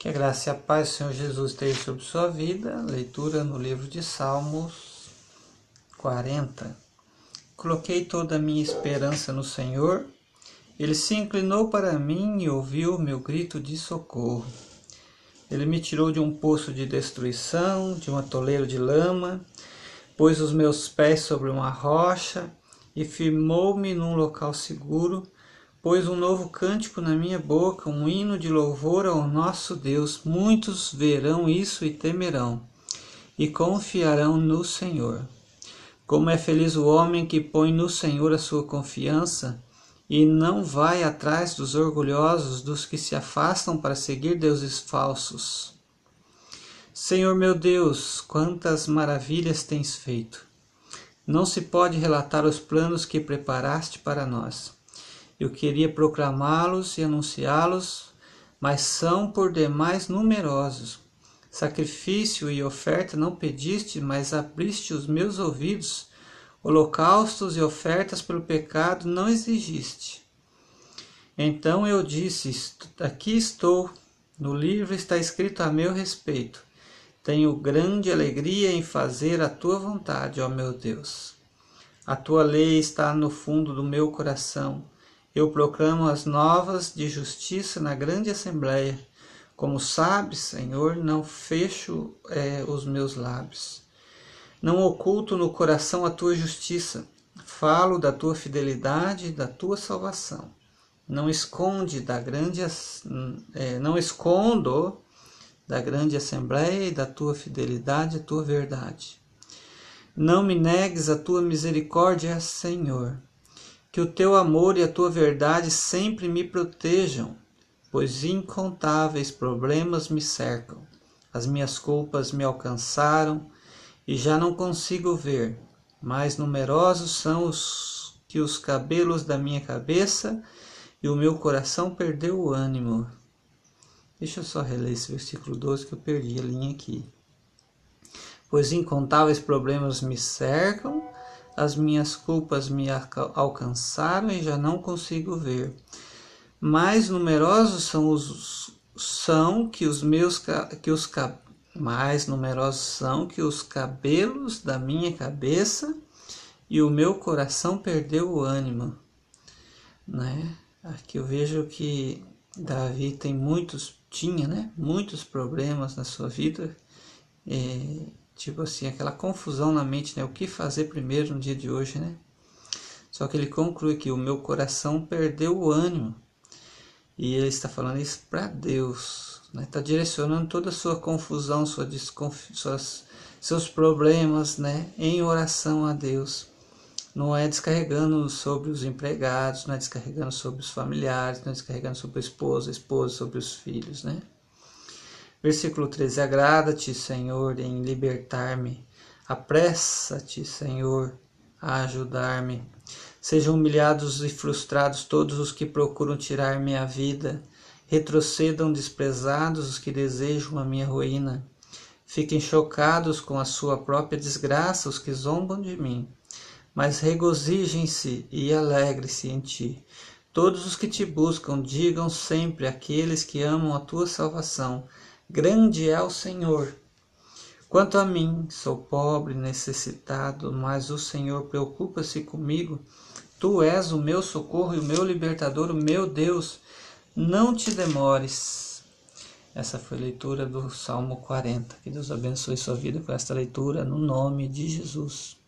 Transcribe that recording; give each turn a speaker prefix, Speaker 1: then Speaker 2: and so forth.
Speaker 1: Que a graça e a paz do Senhor Jesus esteja sobre sua vida. Leitura no livro de Salmos 40. Coloquei toda a minha esperança no Senhor. Ele se inclinou para mim e ouviu meu grito de socorro. Ele me tirou de um poço de destruição, de um atoleiro de lama, pôs os meus pés sobre uma rocha e firmou-me num local seguro pôs um novo cântico na minha boca, um hino de louvor ao nosso Deus. Muitos verão isso e temerão, e confiarão no Senhor. Como é feliz o homem que põe no Senhor a sua confiança e não vai atrás dos orgulhosos, dos que se afastam para seguir deuses falsos. Senhor meu Deus, quantas maravilhas tens feito! Não se pode relatar os planos que preparaste para nós. Eu queria proclamá-los e anunciá-los, mas são por demais numerosos. Sacrifício e oferta não pediste, mas abriste os meus ouvidos. Holocaustos e ofertas pelo pecado não exigiste. Então eu disse: Aqui estou, no livro está escrito a meu respeito. Tenho grande alegria em fazer a tua vontade, ó meu Deus. A tua lei está no fundo do meu coração. Eu proclamo as novas de justiça na grande assembleia. Como sabes, Senhor, não fecho é, os meus lábios. Não oculto no coração a tua justiça. Falo da tua fidelidade e da tua salvação. Não esconde da grande é, não escondo da grande assembleia e da tua fidelidade e tua verdade. Não me negues a tua misericórdia, Senhor. Que o teu amor e a tua verdade sempre me protejam, pois incontáveis problemas me cercam. As minhas culpas me alcançaram e já não consigo ver. Mais numerosos são os que os cabelos da minha cabeça e o meu coração perdeu o ânimo. Deixa eu só reler esse versículo 12 que eu perdi a linha aqui. Pois incontáveis problemas me cercam as minhas culpas me alcançaram e já não consigo ver. Mais numerosos são os são que os meus que os mais numerosos são que os cabelos da minha cabeça e o meu coração perdeu o ânimo, né? Aqui eu vejo que Davi tem muitos tinha, né? Muitos problemas na sua vida. É, tipo assim, aquela confusão na mente, né? O que fazer primeiro no dia de hoje, né? Só que ele conclui que o meu coração perdeu o ânimo. E ele está falando isso para Deus, né? Está direcionando toda a sua confusão, sua desconfi suas, seus problemas, né? Em oração a Deus. Não é descarregando sobre os empregados, não é descarregando sobre os familiares, não é descarregando sobre a esposa, a esposa, sobre os filhos, né? Versículo 13: Agrada-te, Senhor, em libertar-me. Apressa-te, Senhor, a ajudar-me. Sejam humilhados e frustrados todos os que procuram tirar minha vida. Retrocedam desprezados os que desejam a minha ruína. Fiquem chocados com a sua própria desgraça os que zombam de mim. Mas regozijem-se e alegre-se em ti. Todos os que te buscam, digam sempre aqueles que amam a tua salvação Grande é o Senhor. Quanto a mim, sou pobre, necessitado, mas o Senhor preocupa-se comigo. Tu és o meu socorro e o meu libertador, o meu Deus. Não te demores. Essa foi a leitura do Salmo 40. Que Deus abençoe sua vida com esta leitura, no nome de Jesus.